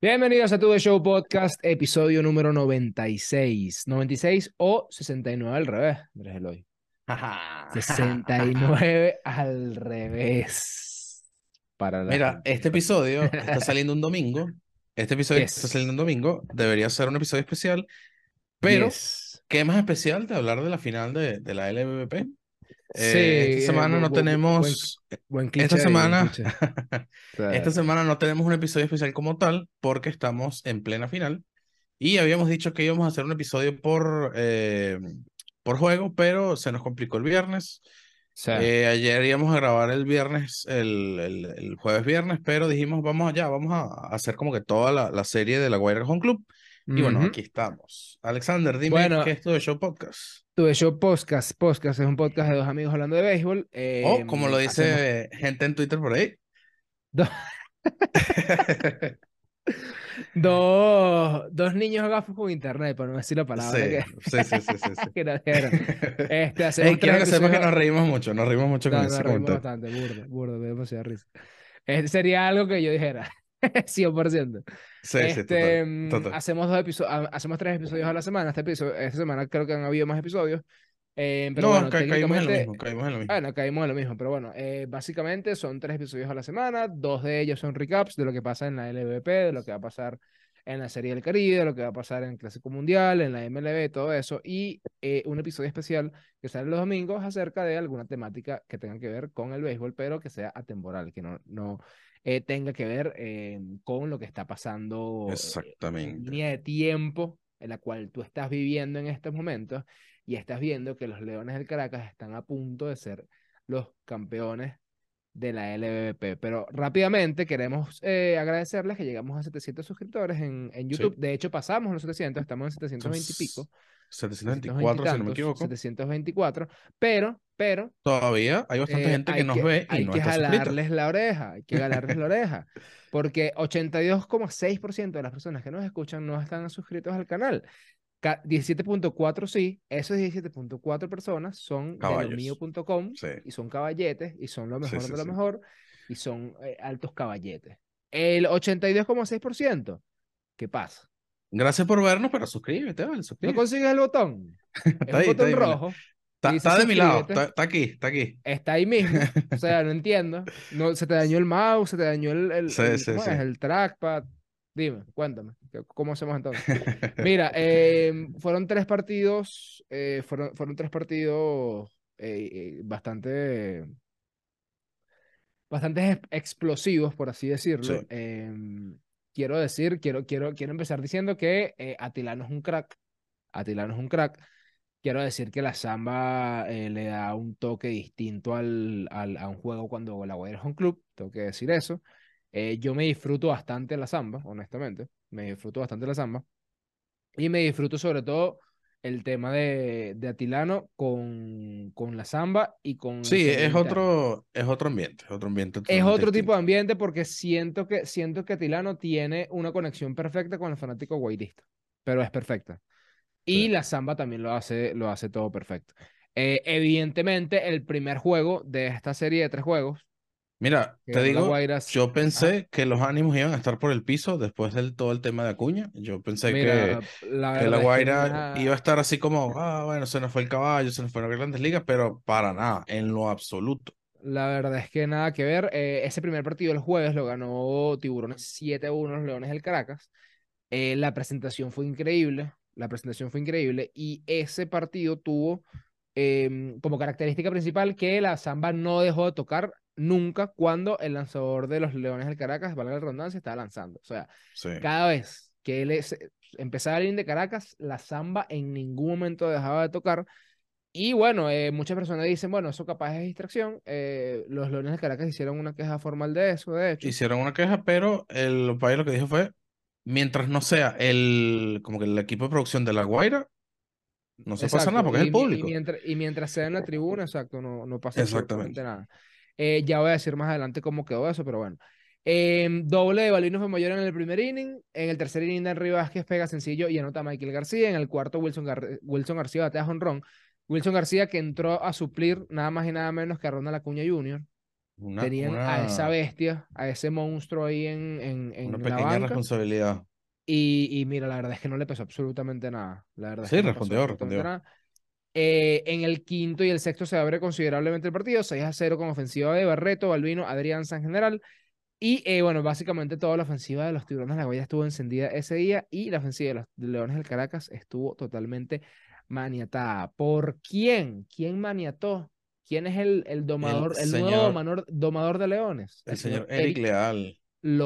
Bienvenidos a Tu The Show Podcast, episodio número 96. 96 o 69 al revés, Andrés Eloy. 69 al revés. Para la Mira, gente. este episodio está saliendo un domingo. Este episodio Yes. está saliendo un domingo. Debería ser un episodio especial. Pero, Yes. ¿qué más especial de hablar de la final de, de la LVP? Sí, Eh, esta eh, semana no tenemos. Buen Esta semana. Esta semana no tenemos un episodio especial como tal porque estamos en plena final y habíamos dicho que íbamos a hacer un episodio por, eh, por juego, pero se nos complicó el viernes. sea, Eh, ayer íbamos a grabar el viernes, el, el, el jueves viernes, pero dijimos, vamos allá, vamos a hacer como que toda la, la serie de la Guaira Home Club. Y bueno, ujú. aquí estamos. Alexander, dime Bueno, qué es esto de Show Podcast. Tu The Show Podcast. Podcast es un podcast de dos amigos hablando de béisbol. O como lo Em, hacemos dice gente en Twitter por ahí. dos, dos, dos niños gafos con internet, para no decir la palabra Sí, que, sí, sí, sí, sí, que nos. Este, hacemos Ey, quiero que sepas que nos reímos mucho, nos reímos mucho con No, ese nos reímos comentario. bastante, burdo, burdo, me demasiada risa. Este sería algo que yo dijera, 100%. Sí, sí, Este, total, mm, total. hacemos dos episodios, hacemos tres episodios a la semana. Este episodio, esta semana creo que han habido más episodios. eh, pero No, bueno, ca- caímos en lo mismo, caímos en lo mismo. bueno, caímos en lo mismo, pero bueno, eh, básicamente son tres episodios a la semana, dos de ellos son recaps de lo que pasa en la LVP, de lo que va a pasar en la Serie del Caribe, de lo que va a pasar en el Clásico Mundial, en la MLB, todo eso, y eh, un episodio especial que sale los domingos acerca de alguna temática que tenga que ver con el béisbol, pero que sea atemporal, que no, no eh, tenga que ver eh, con lo que está pasando eh, en Exactamente. línea de tiempo en la cual tú estás viviendo en estos momentos y estás viendo que los Leones del Caracas están a punto de ser los campeones de la LVP. Pero rápidamente queremos eh, agradecerles que llegamos a 700 suscriptores en, en YouTube. De hecho, pasamos los 700, estamos en 720 y pico. 724, si no me equivoco. 724, pero, pero, Todavía hay bastante eh, gente que hay nos que, ve y hay no que está suscrita. jalarles la oreja, hay que jalarles la oreja, porque 82,6% de las personas que nos escuchan no están suscritos al canal. Ca- 17.4 sí, esos 17.4 personas son de Caballos. lomío.com Sí. y son caballetes y son lo mejor sí, de lo mejor y son eh, altos caballetes. El 82,6%, ¿qué pasa? Gracias por vernos, pero suscríbete, vale, ¿No consigues el botón? Es Está está botón ahí, rojo. Está, de mi lado, está, está aquí, está aquí. Está ahí mismo. O sea, no entiendo. No, se te dañó el mouse, se te dañó el, el, Sí, el- sí, ¿cómo sí. es? el trackpad. Dime, cuéntame, ¿qué- ¿cómo hacemos entonces? Mira, eh, fueron tres partidos, eh, fueron, fueron tres partidos eh, eh, bastante, bastante ex- explosivos, por así decirlo. Quiero decir, quiero, quiero, quiero empezar diciendo que eh, Atilano es un crack. Atilano es un crack. Quiero decir que la samba eh, le da un toque distinto al, al- a un juego cuando la Guaira es un club, tengo que decir eso. Eh, yo me disfruto bastante la samba, honestamente, me disfruto bastante la samba. Y me disfruto sobre todo el tema de, de Atilano con, con la samba y con Sí, es otro, es otro ambiente, es otro ambiente Es otro tipo de ambiente porque siento que, siento que Atilano tiene una conexión perfecta con el fanático guairista, pero es perfecta. Y Sí. la samba también lo hace, lo hace todo perfecto. Eh, evidentemente, el primer juego de esta serie de tres juegos, Mira, te digo, yo pensé que los ánimos iban a estar por el piso después del todo el tema de Acuña. Yo pensé que, la que la verdad es que Guaira iba a estar así como, ah, bueno, se nos fue el caballo, se nos fueron las grandes ligas, pero para nada, en lo absoluto. La verdad es que nada que ver. Eh, ese primer partido el jueves lo ganó Tiburones 7-1 los Leones del Caracas. Eh, la presentación fue increíble. La presentación fue increíble. Y ese partido tuvo em, como característica principal que la samba no dejó de tocar nunca cuando el lanzador de los Leones del Caracas, valga la redundancia, estaba lanzando. O sea, Sí. cada vez que él es- empezaba el de Caracas, la samba en ningún momento dejaba de tocar. Y bueno, eh, muchas personas dicen, bueno, eso capaz es distracción. Eh, los Leones de Caracas hicieron una queja formal de eso, de hecho. Hicieron una queja, pero el país lo que dijo fue, mientras no sea el, como que el equipo de producción de La Guaira, no se pasa nada Exacto, porque es y el mi- y público. mientras, y mientras sea en la tribuna, exacto, no, no pasa absolutamente Exactamente. nada. Eh, ya voy a decir más adelante cómo quedó eso, pero bueno. Em, doble de Balino fue mayor en el primer inning. En el tercer inning, Henry Vázquez pega sencillo y anota a Michael García. En el cuarto, Wilson, Gar- Wilson García batea jonrón. Wilson García que entró a suplir nada más y nada menos que a Ronald Acuña Jr. Una, Tenían a esa una, bestia, a ese monstruo ahí en, en, una en la pequeña banca. responsabilidad. Y, y mira, la verdad es que no le pasó absolutamente nada. La verdad es Sí, que no pasó respondió, respondió. nada. Eh, en el quinto y el sexto se abre considerablemente el partido, 6 a 0 con ofensiva de Barreto, Balvino, Adrián San General. Y eh, bueno, básicamente toda la ofensiva de los Tiburones de la Guaira estuvo encendida ese día y la ofensiva de los Leones del Caracas estuvo totalmente maniatada. ¿Por quién? ¿Quién maniató? ¿Quién es el, el domador, el nuevo señor, domador, domador de Leones? el El señor Eric Eric Leal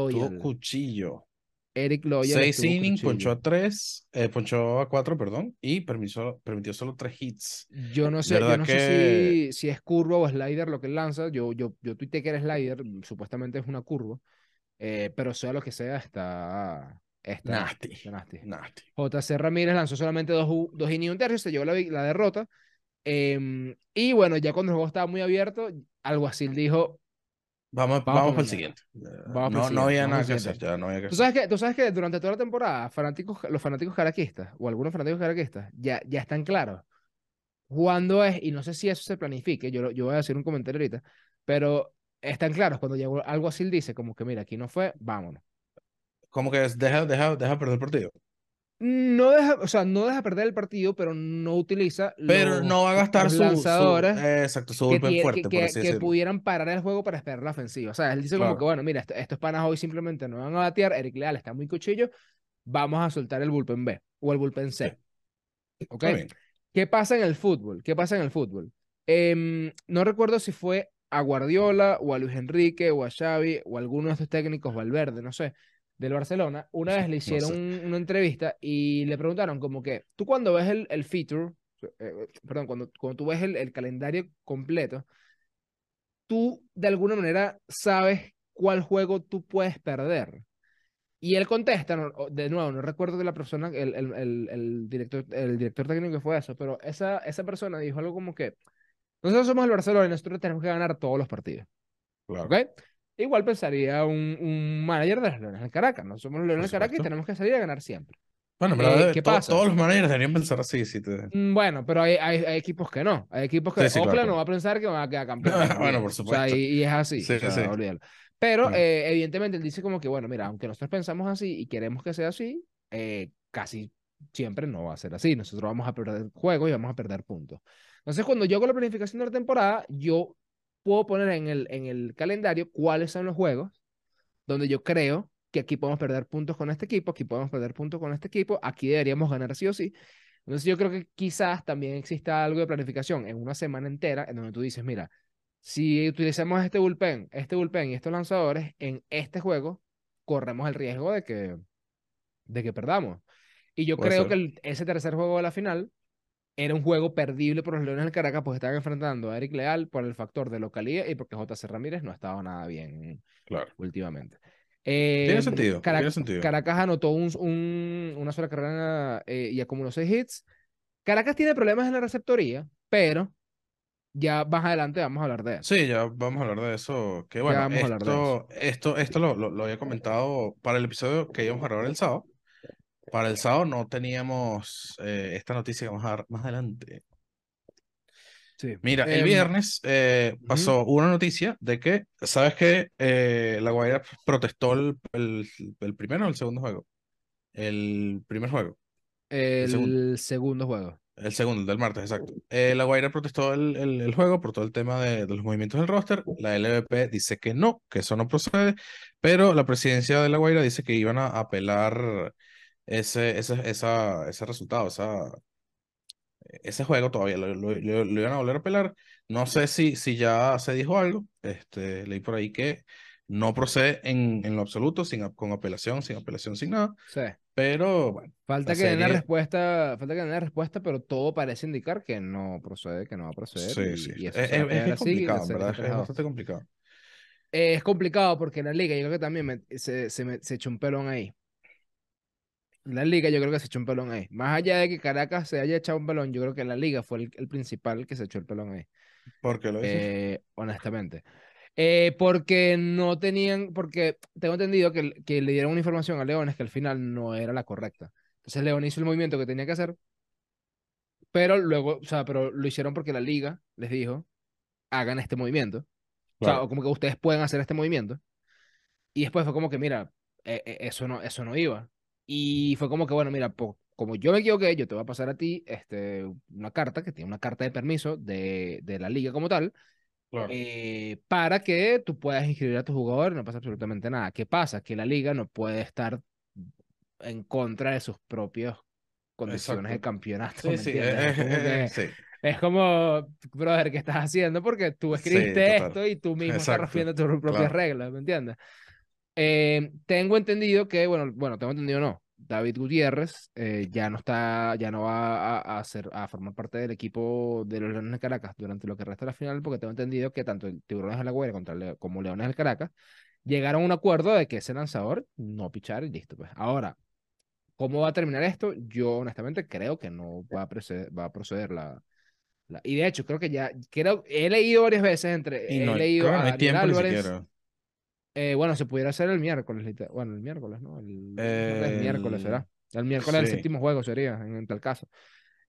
tuvo Loyal. cuchillo. Eric Loyal Seis innings, ponchó a tres, eh, ponchó a cuatro, perdón, y permitió, permitió solo tres hits. Yo no sé, yo no sé que si, si es curva o slider lo que él lanza. Yo, yo, yo tuiteé que era slider, supuestamente es una curva, eh, pero sea lo que sea, está, está nasty, está nasty. nasty. JC Ramírez lanzó solamente dos, dos innings y un tercio, se llevó la, la derrota. Em, y bueno, ya cuando el juego estaba muy abierto, Alguacil dijo, Vamos, vamos vamos para el siguiente. Vamos por el No, no siguiente, había nada que hacer, siguiente. ya no había que Tú hacer. sabes que, tú sabes que durante toda la temporada, fanáticos, los fanáticos caraquistas, o algunos fanáticos caraquistas, ya, ya están claros cuándo es, y no sé si eso se planifique, yo, yo voy a decir un comentario ahorita, pero están claros cuando llegó algo así, él dice como que mira, aquí no fue, vámonos. Como que es- deja, deja, deja perder el partido. No deja, o sea, no deja perder el partido, pero no utiliza Pero los, no va a gastar su, su, lanzadores eh, exacto, su que, fuerte, que, por que, así que decirlo. pudieran parar el juego para esperar la ofensiva. O sea, él dice como que, bueno, mira, esto- estos panas hoy simplemente no van a batear, Eric Leal está muy cuchillo, vamos a soltar el bullpen B o el bullpen sí, C, bien. ¿Qué pasa en el fútbol? ¿Qué pasa en el fútbol? Em, no recuerdo si fue a Guardiola o a Luis Enrique o a Xavi o a alguno de estos técnicos, Valverde, no sé, del Barcelona. Una vez le No hicieron sé. un- una entrevista y le preguntaron como que, tú cuando ves el, el feature, eh, perdón, cuando, cuando tú ves el, el calendario completo, tú de alguna manera sabes cuál juego tú puedes perder. Y él contesta, no- de nuevo, no recuerdo de la persona, el, el, el, el director, el director técnico que fue eso, pero esa, esa persona dijo algo como que nosotros somos el Barcelona y nosotros tenemos que ganar todos los partidos, Claro, ¿ok? Igual pensaría un, un manager de los Leones del Caracas, no somos los Leones del Caracas y supuesto. tenemos que salir a ganar siempre. Bueno, en Eh, ¿qué to- pasa? todos los managers deberían pensar así. Si te... Mm, Bueno, pero hay, hay, hay equipos que no. Hay equipos que Sí, sí, claro, Oakland no claro. va a pensar que van a quedar campeón. Bueno, por O sea, supuesto. y, y es así. Sí, o sea. Pero Claro. eh, evidentemente él dice como que, bueno, mira, aunque nosotros pensamos así y queremos que sea así, eh, casi siempre no va a ser así. Nosotros vamos a perder juegos y vamos a perder puntos. Entonces, cuando yo hago la planificación de la temporada, yo puedo poner en el, en el calendario cuáles son los juegos donde yo creo que aquí podemos perder puntos con este equipo, aquí podemos perder puntos con este equipo, aquí deberíamos ganar sí o sí. Entonces yo creo que quizás también exista algo de planificación en una semana entera en donde tú dices, mira, si utilizamos este bullpen, este bullpen y estos lanzadores en este juego, corremos el riesgo de que, de que perdamos. Y yo Puede creo ser. que el- ese tercer juego de la final era un juego perdible por los Leones del Caracas porque estaban enfrentando a Eric Leal por el factor de localidad y porque JC Ramírez no estaba nada bien Claro. últimamente. Tiene Eh, sentido, Carac- tiene sentido. Caracas anotó un, un- una sola carrera eh, y acumuló seis hits. Caracas tiene problemas en la receptoría, pero ya más adelante vamos a hablar de eso. Sí, ya vamos a hablar de eso. Que bueno, esto, esto, esto lo, lo, lo había comentado para el episodio que íbamos a grabar el sábado. Para el sábado no teníamos eh, esta noticia que vamos a dar más adelante. Sí. Mira, el Em, viernes eh, ujú. pasó una noticia de que, ¿sabes qué? Eh, la Guaira protestó el, el, el primero o el segundo juego. El primer juego. el segundo. segundo juego. El segundo, el del martes, exacto. Eh, la Guaira protestó el, el, el juego por todo el tema de, de los movimientos del roster. La LVP dice que no, que eso no procede, pero la presidencia de la Guaira dice que iban a apelar ese, ese, esa, ese resultado, esa, ese juego todavía lo, lo- lo- lo iban a volver a apelar. No sé si, si ya se dijo algo. Este, leí por ahí que no procede en, en lo absoluto, sin, con apelación, sin apelación, sin nada. Sí. Pero bueno, Falta la que den la serie- respuesta, falta que den la respuesta, pero todo parece indicar que no procede, que no va a proceder. sí, y, sí. y eso Es, es- es así, complicado, en serie verdad, es 3 a 2. bastante complicado. Eh, es complicado porque la liga yo creo que también me- se, se, me- se echó un pelón ahí. La liga yo creo que se echó un pelón ahí. Más allá de que Caracas se haya echado un pelón, yo creo que la liga fue el, el principal que se echó el pelón ahí. ¿Por qué lo dices? Eh, honestamente. Eh, porque no tenían, porque tengo entendido que, que le dieron una información a Leones que al final no era la correcta. Entonces León hizo el movimiento que tenía que hacer, pero luego, o sea, pero lo hicieron porque la liga les dijo, hagan este movimiento. O sea, o como que ustedes pueden hacer este movimiento. Y después fue como que, mira, eh, eh, eso no, eso no iba. Y fue como que, bueno, mira, po- como yo me equivoqué, yo te voy a pasar a ti este, una carta, que tiene una carta de permiso de, de la liga como tal, claro. eh, para que tú puedas inscribir a tu jugador y no pasa absolutamente nada. ¿Qué pasa? Que la liga no puede estar en contra de sus propias condiciones de Exacto. campeonato, Sí, ¿me sí, Es como eh, que, sí, es como, brother, ¿qué estás haciendo? Porque tú escribiste esto y tú mismo estás Exacto, rompiendo tus propias claro. reglas, ¿me entiendes? Eh, tengo entendido que, bueno, bueno, tengo entendido no. David Gutiérrez eh, ya no está, ya no va a, a, ser, a formar parte del equipo de los Leones de Caracas durante lo que resta de la final, porque tengo entendido que tanto el Tiburones de la Guaira contra Leo- como Leones del Caracas llegaron a un acuerdo de que ese lanzador no pichar y listo. Pues. Ahora, ¿cómo va a terminar esto? Yo honestamente creo que no va a proceder, va a proceder la, la- Y de hecho, creo que ya, creo, he leído varias veces entre, Y he leído a no hay ni Álvarez. siquiera. Eh, bueno, se pudiera hacer el miércoles. Bueno, el miércoles, ¿no? El, el miércoles El- será. El miércoles el sí, séptimo juego sería, en, en tal caso.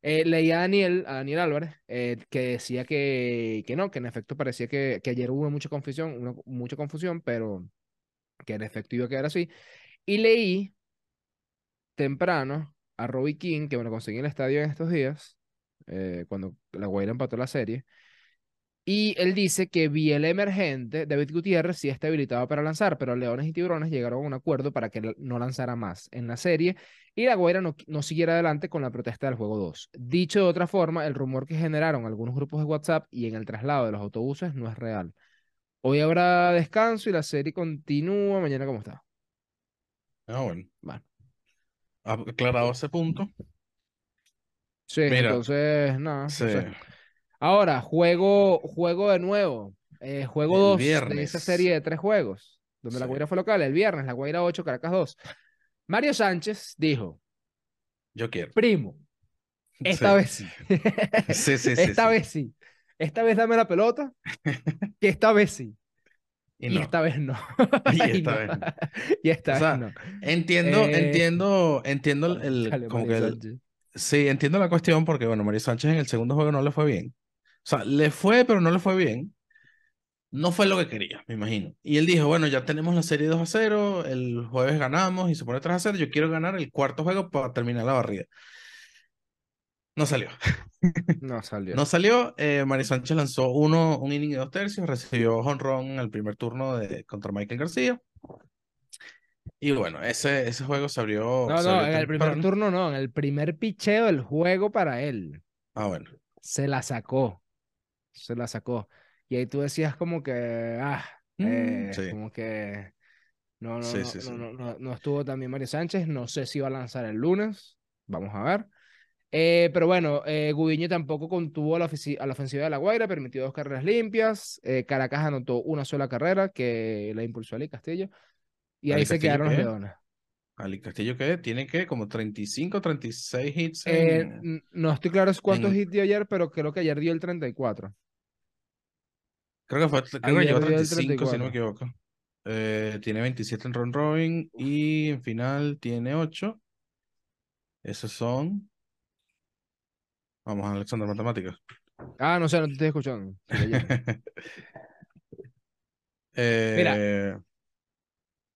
Eh, leí a Daniel, a Daniel Álvarez, eh, que decía que, que no, que en efecto parecía que, que ayer hubo mucha confusión, una- mucha confusión, pero que en efecto iba a quedar así. Y leí temprano a Robbie King, que me lo conseguí en el estadio en estos días, eh, cuando la Guaira empató la serie. Y él dice que vía el emergente, David Gutiérrez, sí está habilitado para lanzar, pero Leones y Tiburones llegaron a un acuerdo para que no lanzara más en la serie y la Guaira no, no siguiera adelante con la protesta del juego 2. Dicho de otra forma, el rumor que generaron algunos grupos de WhatsApp y en el traslado de los autobuses no es real. Hoy habrá descanso y la serie continúa. Mañana, ¿cómo está? ah, bueno. Bueno, Aclarado ese punto. sí, Mira, entonces, nada, no sí. Ahora, juego, juego de nuevo. eh, juego el 2 de esa serie de tres juegos, donde la Guaira fue local, el viernes, la Guaira 8, Caracas 2. Mario Sánchez dijo, yo quiero. primo, esta Sí, vez sí. sí, Esta vez sí. Esta vez dame la pelota, que esta vez sí. Y Y no. esta vez no. Y esta no. vez no. Y esta O vez no. entiendo, Eh, entiendo, entiendo el, el- Dale, como Mario que el, Sánchez. sí, entiendo la cuestión porque, bueno, Mario Sánchez en el segundo juego no le fue bien. O sea, le fue, pero no le fue bien. No fue lo que quería, me imagino. Y él dijo, bueno, ya tenemos la serie 2 a 0, el jueves ganamos y se pone 3 a 0, yo quiero ganar el cuarto juego para terminar la barrida. No salió. No salió. No salió. Eh, Mario Sánchez lanzó uno, un inning y dos tercios, recibió honrón en el primer turno de, contra Michael García. Y bueno, ese, ese juego se abrió, No, se no, abrió en el primer turno no, en el primer picheo del juego para él. Ah, bueno. Se la sacó. Se la sacó. Y ahí tú decías como que, ah, Mm, eh, sí, como que no, no, sí, no, sí, no, sí. no, no, no estuvo también Mario Sánchez. No sé si va a lanzar el lunes. Vamos a ver. Eh, pero bueno, eh, Gudiño tampoco contuvo a la, ofici- a la ofensiva de La Guaira, permitió dos carreras limpias. eh, Caracas anotó una sola carrera que la impulsó Ali Castillo. Y ahí ¿Ali se Castillo quedaron los? Leones. Ali Castillo, ¿qué? Tiene que como 35, 36 hits Eh, en, n- no estoy claro cuántos en- hits dio ayer, pero creo que ayer dio el 34. Creo que fue, creo que llegó a dio el 35, si no me 34. equivoco. Eh, tiene 27 en round robin y en final tiene 8. Esos son. Vamos, Alexander, matemáticas. Ah, no sé, no te estoy escuchando. Leyendo. Mira, Eh,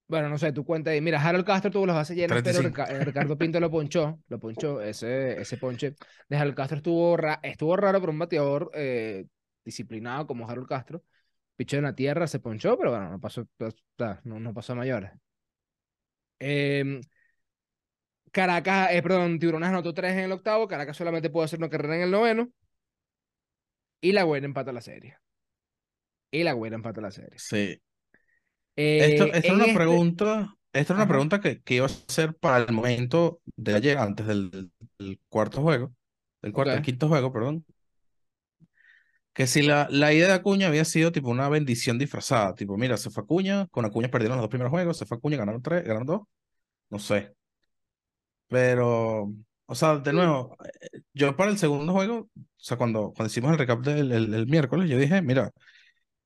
bueno, no sé, tú cuenta ahí. Mira, Harold Castro tuvo las bases llenas, pero 35. Rica- eh, Ricardo Pinto lo ponchó. Lo ponchó. Ese, ese ponche de Harold Castro estuvo, ra- estuvo raro para un bateador eh, disciplinado como Harold Castro. Pichó en la tierra, se ponchó, pero bueno, no pasó, pues, no, no pasó a mayores. Em, Caracas, eh, perdón, Tiburones anotó tres en el octavo. Caracas solamente pudo hacer una carrera en el noveno. Y la Guaira empata la serie. Y la Guaira empata la serie. sí. Eh, Esto, en una este, pregunta. Esta era una pregunta que, que iba a ser para el momento de ayer, antes del, del cuarto juego. Del cuarto, el ok. quinto juego, perdón. Que si la, la ida de Acuña había sido tipo una bendición disfrazada. Tipo, mira, se fue Acuña, con Acuña perdieron los dos primeros juegos, se fue Acuña, ganaron tres, ganaron dos. No sé. Pero, o sea, de nuevo, yo para el segundo juego, o sea, cuando, cuando hicimos el recap del el, el miércoles, yo dije, mira,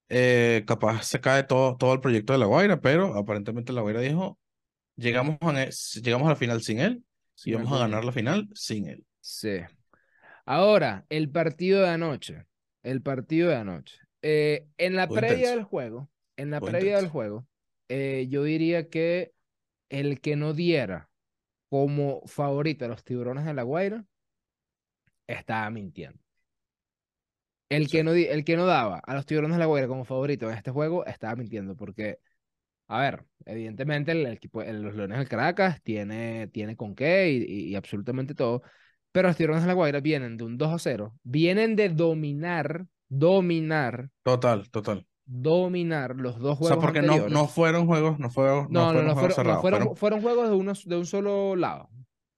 eh, capaz se cae todo, todo el proyecto de La Guaira, pero aparentemente La Guaira dijo, llegamos a, llegamos a la final sin él y sin vamos a ganar la final sin él. Sí. Ahora, el partido de anoche. El partido de anoche. Eh, en la previa intenso. del juego, en la previa del juego, eh, yo diría que el que no diera como favorito a los tiburones de La Guaira estaba mintiendo. El que, no, el que no daba a los tiburones de La Guaira como favorito en este juego estaba mintiendo porque, a ver, evidentemente el equipo, el- los Leones del Caracas tiene, tiene con qué y, y- y absolutamente todo, pero los tiburones de La Guaira vienen de un 2 a 0, vienen de dominar, dominar, Total, total. dominar los dos O sea, juegos porque no, anteriores. no fueron juegos, no fueron, no No, no, fueron no, juegos fueron, no, cerrados. fueron, fueron- fueron juegos de, unos, de un solo lado.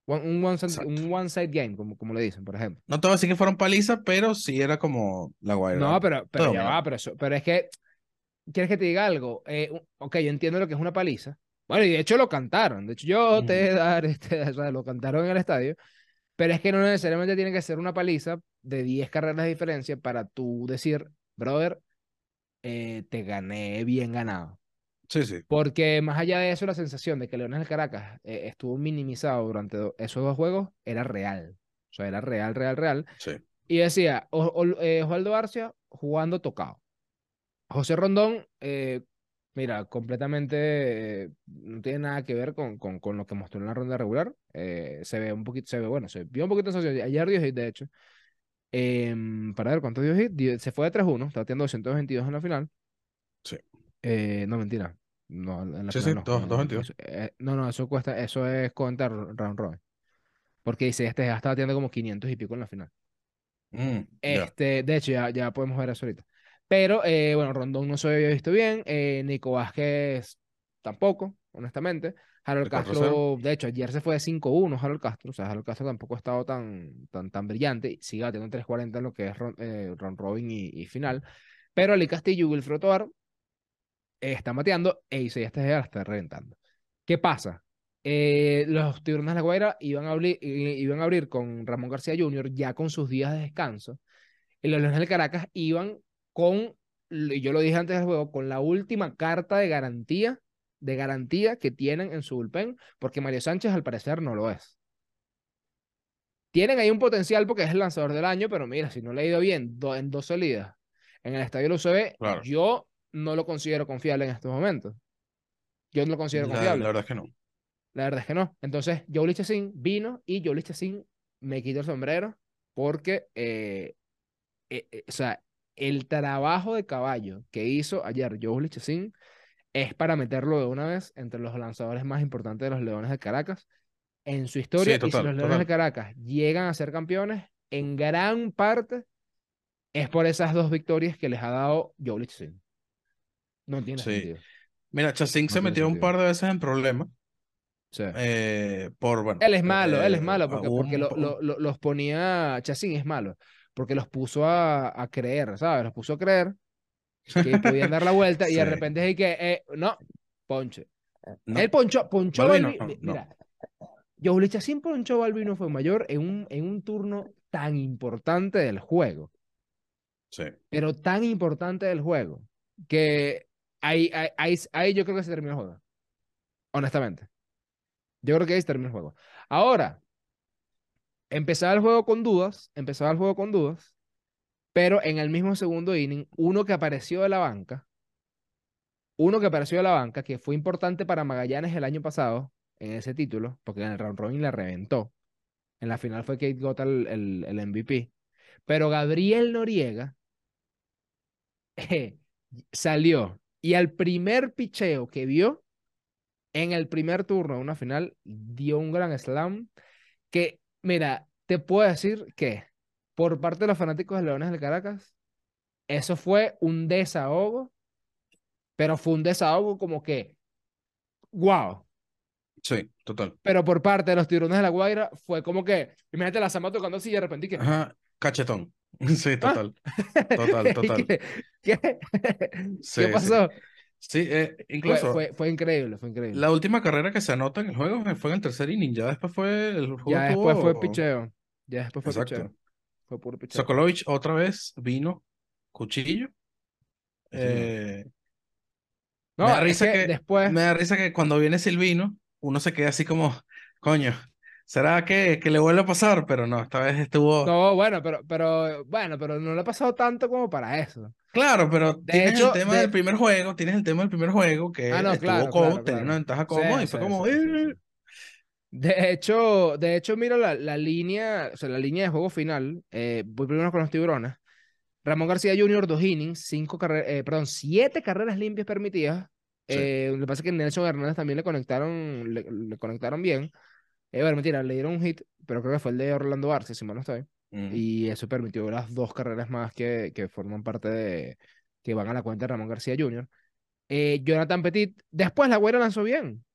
One- un one, side, un one side game, como, como le dicen, por ejemplo. No te a decir que fueron palizas, pero sí era como la Guaira. No, pero, pero ya va, pero, eso, pero es que, ¿quieres que te diga algo? Eh, ok, yo entiendo lo que es una paliza. Bueno, y de hecho lo cantaron. De hecho, yo te he de dar, este, o sea, lo cantaron en el estadio. Pero es que no necesariamente tiene que ser una paliza de 10 carreras de diferencia para tú decir, brother, eh, te gané bien ganado. Sí, sí. Porque más allá de eso, la sensación de que Leones del Caracas eh, estuvo minimizado durante do- esos dos juegos era real. O sea, era real, real, real. Sí. Y decía, O- O- eh, Osvaldo Arcia jugando tocado. José Rondón, eh, mira, completamente eh, no tiene nada que ver con, con, con lo que mostró en la ronda regular. Eh, se ve un poquito, se ve, bueno, se vio un poquito socio. Ayer dio hit, de hecho. Em, para ver cuánto dio hit. Se fue de 3-1, está teniendo 222 en la final. Sí. Eh, no, mentira. No, en la Sí, final sí, no. dos- no, dos no, eso- no, no, eso cuesta, eso es contar round robin. Porque dice, este ya estaba teniendo como 500 y pico en la final. Mm. Este, de hecho, ya, ya podemos ver eso ahorita. Pero, eh, bueno, Rondón no se había visto bien. eh, Nico Vázquez tampoco, honestamente. Harold De 4-0. Castro, de hecho, ayer se fue de 5-1 Harold Castro. O sea, Harold Castro tampoco ha estado tan, tan, tan brillante. Sigue batiendo 3-40 en lo que es ron- eh, robin y, y final. Pero Ali Castillo y Wilfredo Tovar están bateando e Isaías Tejeda la está reventando. ¿Qué pasa? Eh, los Tiburones de la Guaira iban a, abrir, iban a abrir con Ramón García Jr. ya con sus días de descanso. Y los Leones del Caracas iban con, y yo lo dije antes del juego, con la última carta de garantía, de garantía que tienen en su bullpen, porque Mario Sánchez al parecer no lo es. Tienen ahí un potencial porque es el lanzador del año, pero mira, si no le ha ido bien do- en dos salidas en el estadio del UCB, Claro. yo no lo considero confiable en estos momentos. Yo no lo considero La, confiable. la verdad es que no. La verdad es que no. Entonces, Joe Chacín vino y Joe Chacín me quitó el sombrero porque, eh, eh, eh, o sea, el trabajo de caballo que hizo ayer Joe Chacín es para meterlo de una vez entre los lanzadores más importantes de los Leones de Caracas en su historia. Sí, y si total, los Leones de total. Caracas llegan a ser campeones, en gran parte es por esas dos victorias que les ha dado Joe Chacín. No tiene Sí. sentido. Mira, Chasing No se metió un sentido. par de veces en problemas Sí. eh, por, bueno, Él es malo, él es eh, malo, porque, porque un lo- lo- lo- los ponía, Chacín es malo, porque los puso a, a creer, ¿sabes? Los puso a creer que podían dar la vuelta y de Sí. repente es que, eh, no, ponche. No, Él ponchó, ponchó Balvino, Balbi- no, mi- no. Mira, Joe Chacín ponchó Balvino fue mayor en un, en un turno tan importante del juego, sí. pero tan importante del juego, que ahí, ahí, ahí, ahí yo creo que se terminó el juego. Honestamente. Yo creo que ahí se terminó el juego. Ahora, empezaba el juego con dudas, empezaba el juego con dudas, pero en el mismo segundo inning, uno que apareció de la banca, uno que apareció de la banca, que fue importante para Magallanes el año pasado en ese título, porque en el round robin la reventó. En la final fue Kate Gota el, el, el MVP. Pero Gabriel Noriega eh, salió y al primer picheo que vio en el primer turno de una final dio un gran slam que, mira, te puedo decir que por parte de los fanáticos de Leones del Caracas, eso fue un desahogo, pero fue un desahogo como que, wow. Sí, total. Pero por parte de los tiburones de la Guaira fue como que, imagínate la Samba tocando así y de repente que, Ajá, cachetón. Sí, Ah. total. Total, ¿Y total. ¿Qué, qué, Sí, ¿Qué pasó? Sí, eh, Fue, incluso fue, fue increíble, fue increíble. la última carrera que se anota en el juego fue en el tercer inning. Ya después fue el juego Ya después fue picheo. Ya después fue Exacto. picheo. Fue puro picheo. Sokolovich otra vez vino cuchillo. Sí. Eh, No, me da es risa que que, después. me da risa que cuando viene Silvino, uno se queda así como, coño, ¿Será que, que le vuelve a pasar? Pero no, esta vez estuvo. No, bueno, pero, pero, bueno, pero no le ha pasado tanto como para eso. Claro, pero De tienes hecho, el tema de- del primer juego, tienes el tema del primer juego que Ah, no, estuvo claro, cómodo, claro, tenía claro. una ventaja Sí, cómoda y fue sí, como. sí, sí, "Eh". De hecho, de hecho, mira la, la línea, o sea, la línea de juego final. eh, voy primero con los tiburones. Ramón García Jr., dos innings, cinco carreras, eh, perdón, siete carreras limpias permitidas. Sí. Eh, lo que pasa es que Nelson Hernández también le conectaron, le, le conectaron bien. Eh, bueno, mentira, le dieron un hit, pero creo que fue el de Orlando Arce, si mal no estoy. Mm. Y eso permitió las dos carreras más que, que forman parte de, que van a la cuenta de Ramón García Jr. Eh, Jonathan Petit, después la güera lanzó bien.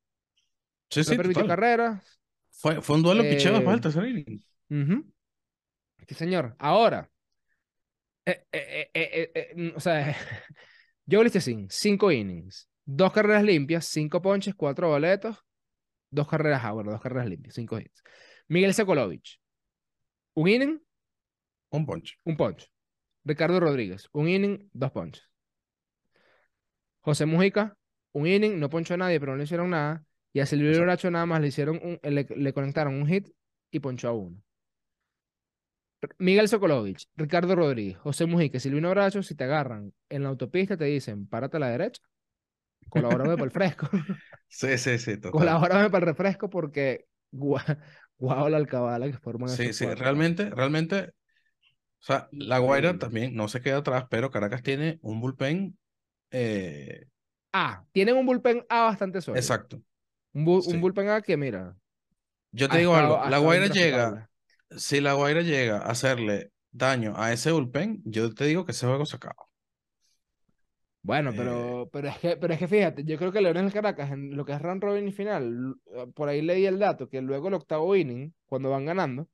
Sí, No sí, permitió total. carreras. Fue, fue un duelo picheo después del Eh, tercer inning. Ujú. Sí, señor. Ahora, eh, eh, eh, eh, eh, mm, o sea, Joe Lichtenstein, cinco innings, dos carreras limpias, cinco ponches, cuatro boletos, dos carreras, ah, bueno, dos carreras limpias, cinco hits. Miguel Sekulovic, un inning, Un ponche. un ponche. Ricardo Rodríguez, un inning, dos ponches. José Mujica, un inning, no ponchó a nadie, pero no le hicieron nada. Y a Silvio Exacto. Bracho nada más le hicieron un- le, le conectaron un hit y ponchó a uno. Miguel Sokolovich, Ricardo Rodríguez, José Mujica Silvino Bracho, si te agarran en la autopista, te dicen, párate a la derecha, colabórame para el fresco, Sí, sí, sí, total. colabórame para el refresco porque guau, guau la alcabala que forman Sí, sí, cuatro. realmente, realmente, o sea, La Guaira también no se queda atrás, pero Caracas tiene un bullpen eh, A, tienen un bullpen A bastante sólido. exacto. Un, bu- un bullpen A que, mira, Yo te digo estado- algo, La Guaira llega, si La Guaira llega a hacerle daño a ese bullpen, yo te digo que ese juego se acaba. Bueno, Eh, pero, pero, es que, pero es que fíjate, yo creo que Leones Caracas, en lo que es round robin y final, l- por ahí leí el dato, que luego el octavo inning, cuando van ganando,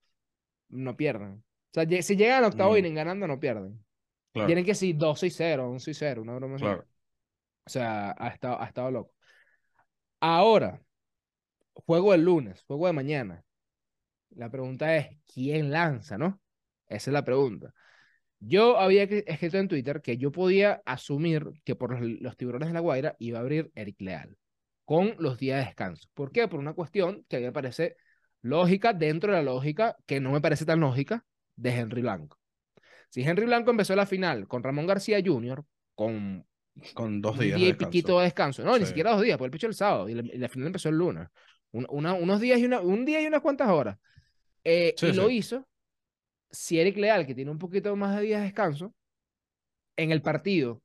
no pierden. O sea, si llegan al octavo Mm. inning ganando, no pierden. Claro, Tienen que ser 2 y 0, 11 y 0, una broma así. O sea, ha estado, ha estado loco. Ahora, juego del lunes, juego de mañana. La pregunta es, ¿quién lanza, no? Esa es la pregunta. Yo había escrito en Twitter que yo podía asumir que por los, los tiburones de la Guaira iba a abrir Eric Leal con los días de descanso. ¿Por qué? Por una cuestión que a mí me parece lógica dentro de la lógica que no me parece tan lógica de Henry Blanco. Si Henry Blanco empezó la final con Ramón García Jr., con Con dos días día de y piquito de descanso. No, ni siquiera dos días, porque el pichó el sábado y la, y la final empezó el lunes. Un- una- unos días y una, un día y unas cuantas horas. Eh, Sí, y lo hizo. Si Eric Leal, que tiene un poquito más de días de descanso, en el partido,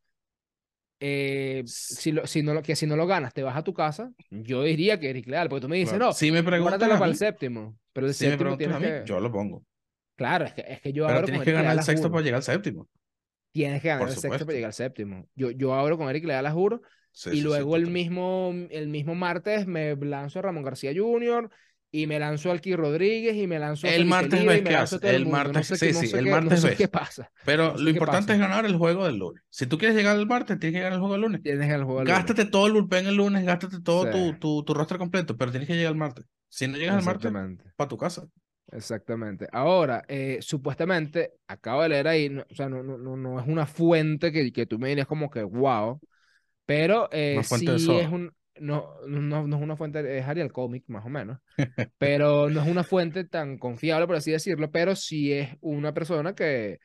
eh, si, lo, si, no lo, que si no lo ganas, te vas a tu casa, yo diría que Eric Leal, porque tú me dices, Claro. no, Si me preguntas para el séptimo. Pero el si me séptimo tienes a mí, que. yo lo pongo. Claro, es que, es que yo Pero abro tienes con que Eric ganar Leal, el sexto juro. para llegar al séptimo. Tienes que ganar Por el sexto para llegar al séptimo. Yo, yo abro con Eric Leal, a juro. Sí, y sí, sí, luego el total. mismo, el mismo martes me lanzo a Ramón García Jr. y me lanzo a Alki Rodríguez y me lanzo a El martes ves qué hace. el martes- sí, sí, el martes ves. qué pasa. Pero No sé lo importante es ganar el juego del lunes. Si tú quieres llegar al martes, tienes que ganar el juego del lunes. Tienes el juego del lunes. Gástate todo el bullpen el lunes, gástate todo Sí. tu, tu, tu roster completo, pero tienes que llegar al martes. Si no llegas al martes, para tu casa. Exactamente. Ahora, eh, supuestamente, acabo de leer ahí, no- o sea, no, no, no, no es una fuente que, que tú me dirías como que wow, pero eh, sí es un, no, no, no es una fuente, es Arial Comic, más o menos, pero no es una fuente tan confiable, por así decirlo, pero sí es una persona que,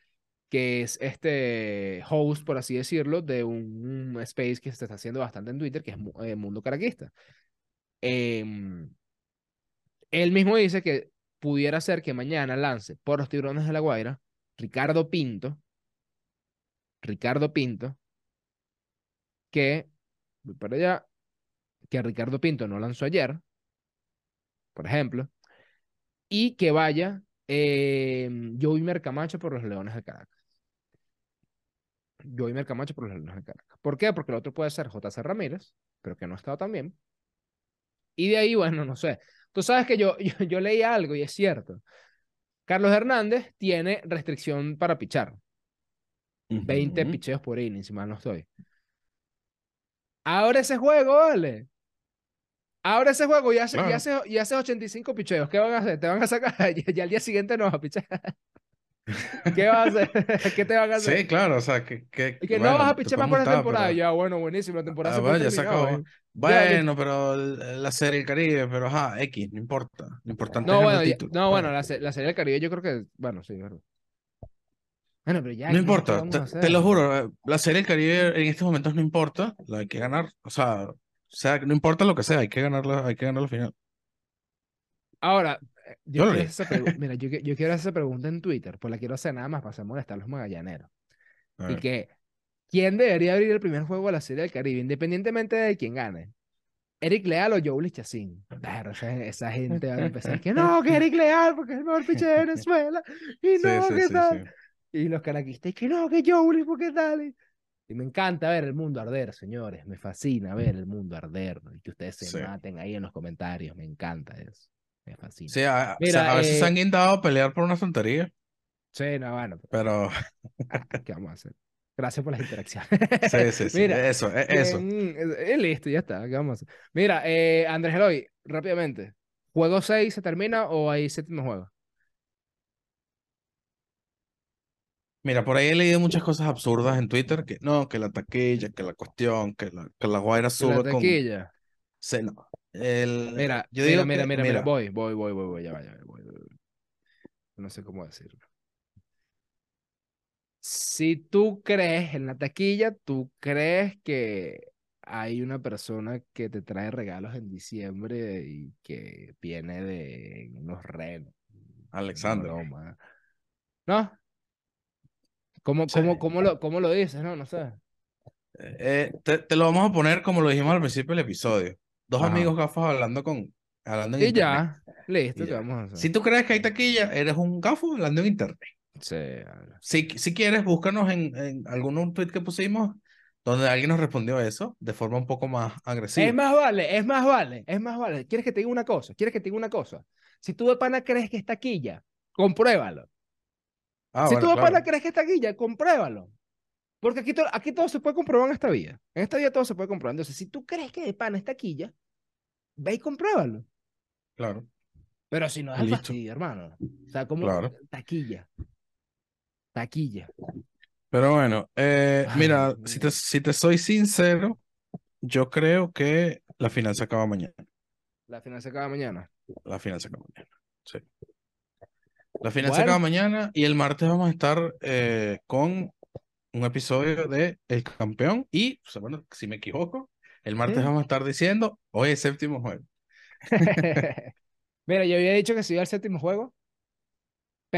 que es este host, por así decirlo, de un, un space que se está haciendo bastante en Twitter, que es eh, Mundo Caraquista. Em, él mismo dice que pudiera ser que mañana lance por los tiburones de la Guaira Ricardo Pinto. Ricardo Pinto. Que, voy para allá, que Ricardo Pinto no lanzó ayer, por ejemplo, y que vaya eh, Joey Mercamacho por los Leones de Caracas. Joey Mercamacho por los Leones de Caracas. ¿Por qué? Porque el otro puede ser JC Ramírez, pero que no ha estado tan bien. Y de ahí, bueno, no sé. Tú sabes que yo, yo, yo leí algo y es cierto. Carlos Hernández tiene restricción para pichar. 20 Ujú. picheos por inning, si mal no estoy. Ahora ese juego, vale. Ahora ese juego y hace, y Claro. hace, y hace 85 picheos. ¿Qué van a hacer? Te van a sacar. Ya al día siguiente no vas a pichar. ¿Qué vas a hacer? ¿Qué te van a hacer? Sí, claro, o sea, que, que Y que bueno, no vas a pichar más por multar, temporada. pero- Ya, bueno, buenísimo. La temporada Ah, se bueno, pero la serie del Caribe, pero ajá, X, no importa. Lo importante No, es bueno, ya- no, bueno, Bueno, la, la serie del Caribe yo creo que, bueno, sí, verdad. Bueno, pero ya, no ¿qué- importa, te, te lo juro, eh, la serie del Caribe en estos momentos no importa, la hay que ganar, o sea, o sea, no importa lo que sea, hay que ganarla, hay que ganar la final. Ahora, yo quiero hacer mira, yo, que- yo quiero hacer esa pregunta en Twitter, pues la quiero hacer nada más para hacer molestar a los magallaneros. A Y que, ¿quién debería abrir el primer juego de la serie del Caribe, independientemente de quién gane? ¿Eric Leal o Joe Chacín? Claro, esa, esa gente va a empezar que no, que Eric Leal, porque es el mejor pitcher de Venezuela. Y no, sí, ¿qué sí, tal? Y los caraquistas, que no, que Joe, ¿por qué tal? Y- me encanta ver el mundo arder, señores. Me fascina ver el mundo arder. Y que ustedes se Sí. maten ahí en los comentarios. Me encanta eso. Me fascina. Sí, a, o Mira, sea, a veces se eh, han guindado a pelear por una tontería, Sí, no, bueno, pero, pero ¿qué vamos a hacer? Gracias por las interacciones. sí, sí, sí, Mira, eso, e- eso. bien, eh, eh, listo, ya está. ¿Qué vamos a hacer? Mira, eh, Andrés Eloy, rápidamente. ¿Juego 6 se termina o hay séptimo juego? Mira, por ahí he leído muchas cosas absurdas en Twitter, que no, que la taquilla, que la cuestión, que la, que la Guaira la sube con... taquilla. Sí, no. El, Mira, yo digo mira, que, mira, mira, mira, voy, voy, voy, voy, voy, ya va, ya voy, voy, voy. No sé cómo decirlo. Si tú crees en la taquilla, tú crees que hay una persona que te trae regalos en diciembre y que viene de unos renos, Alexander. ¿No? ¿Cómo, Sí. cómo, cómo lo, cómo lo dices? No, no sé. Eh, te, te lo vamos a poner como lo dijimos al principio del episodio. Dos Ajá. amigos gafos hablando con hablando en Y internet. ya, listo, Y ¿qué ya. vamos a hacer? Si tú crees que hay taquilla, eres un gafo hablando en internet. Sí. Si, si quieres, búscanos en, en algún tweet que pusimos donde alguien nos respondió eso de forma un poco más agresiva. Es más vale, es más vale, es más vale. ¿Quieres que te diga una cosa? ¿Quieres que te diga una cosa? Si tú de pana crees que es taquilla, compruébalo. Ah, si bueno, tú de pana claro. crees que es taquilla, compruébalo. Porque aquí, to- aquí todo se puede comprobar en esta vida. En esta vida todo se puede comprobar. Entonces, si tú crees que de pana es taquilla, ve y compruébalo. Claro, Pero si no es fastidio, hermano. O sea, como Claro. taquilla. Taquilla. Pero bueno, eh, Ay, mira, si te, si te soy sincero, yo creo que la final se acaba mañana. La final se acaba mañana. La final se acaba mañana. Sí. La final se acaba Bueno, mañana y el martes vamos a estar eh, con un episodio de El Campeón y, o sea, bueno, si me equivoco, el martes ¿Mm? vamos a estar diciendo, hoy es séptimo juego. Mira, yo había dicho que se iba al séptimo juego,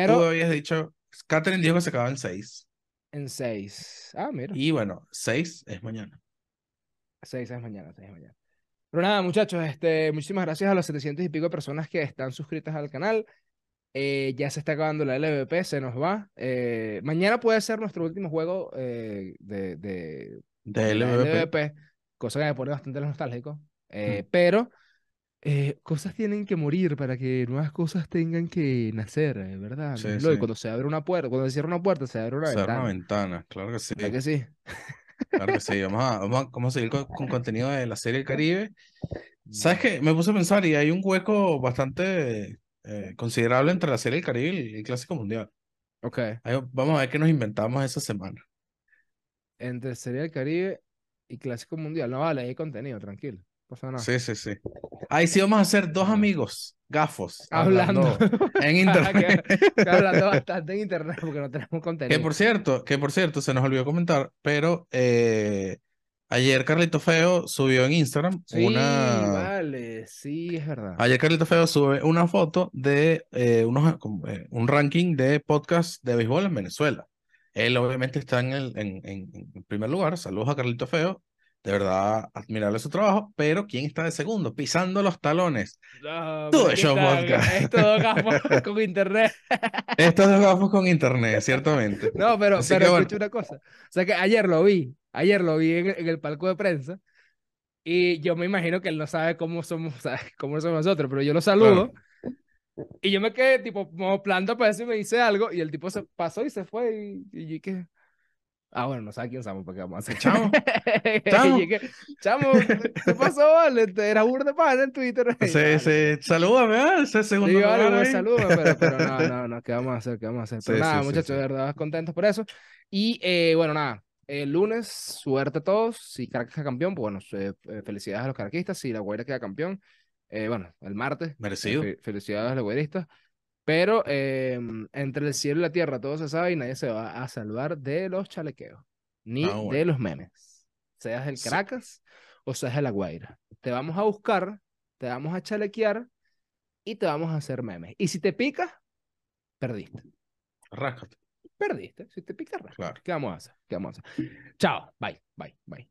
Tú pero habías dicho, Catherine dijo que se acaba en seis. en seis. Ah, mira. Y bueno, seis es mañana. Seis es mañana, seis es mañana. Pero nada, muchachos, este, muchísimas gracias a las 700 y pico personas que están suscritas al canal. Eh, ya se está acabando la LVP, se nos va. Eh, mañana puede ser nuestro último juego eh, de, de, LVP. LVP, cosa que me pone bastante nostálgico. Mm. pero cosas tienen que morir para que nuevas cosas tengan que nacer, ¿verdad? Sí. Cuando se abre una puerta, cuando se cierra una puerta, se abre una Cerrar una ventana. ventana, claro que sí. ¿Verdad que sí? Claro que sí. Vamos a, vamos a, vamos a seguir con, con contenido de la serie del Caribe. ¿Sabes qué? Me puse a pensar y hay un hueco bastante eh, considerable entre la serie del Caribe y el Clásico Mundial. Ok. Ahí vamos a ver qué nos inventamos esa semana. Entre Serie del Caribe y Clásico Mundial. No vale, hay contenido, tranquilo. Pasa nada. Sí, sí, sí. Ahí sí vamos a hacer dos amigos gafos Hablando. hablando en Ah, que- internet. que hablando bastante en internet porque no tenemos Que contenido. por cierto, que por cierto, se nos olvidó comentar, pero eh, ayer Carlito Feo subió en Instagram Sí, una. vale, sí, es verdad. Ayer Carlito Feo sube una foto de eh, unos, eh, un ranking de podcast de béisbol en Venezuela. Él obviamente está en el en, en- en primer lugar. Saludos a Carlito Feo. De verdad, admirable su trabajo. Pero ¿quién está de segundo? Pisando los talones. No, pero aquí show podcast. Es todo gafo con internet. Estos dos gafos con internet, ciertamente. No, pero, Así pero que bueno. escucha una cosa. O sea que ayer lo vi, ayer lo vi en, en el palco de prensa y yo me imagino que él no sabe cómo somos, ¿sabes? cómo somos nosotros, pero yo lo saludo y yo me quedé tipo como planta para ver si me dice algo y el tipo se pasó y se fue y, y yo, ¿qué? Ah, bueno, no sabe quién somos, porque vamos a hacer. Chamo. Chamo. Chamo, ¿qué pasó, vale? Era burda de pana en Twitter. Vale. sí. Salúdame, ¿ah? Ese segundo Sí, vale, lugar pues, salúdame, pero, pero no, no, no, ¿qué vamos a hacer? ¿Qué vamos a hacer? Pero Sí, nada, sí, muchachos, sí. de verdad, contentos por eso. Y eh, bueno, nada, el lunes, suerte a todos. Si Caracas queda campeón, pues bueno, eh, eh, felicidades a los caraquistas. Si la Guaira queda campeón, eh, bueno, el martes, eh, Merecido. fe- felicidades a los guairistas. Pero eh, entre el cielo y la tierra todo se sabe y nadie se va a salvar de los chalequeos, ni Ah, bueno. de los memes. Seas Sí. Caracas o seas de la Guaira. Te vamos a buscar, te vamos a chalequear y te vamos a hacer memes. Y si te picas, perdiste. Ráscate. Perdiste. Si te picas, rasca. Claro. ¿Qué vamos a hacer? ¿Qué vamos a hacer? Chao. Bye, bye, bye.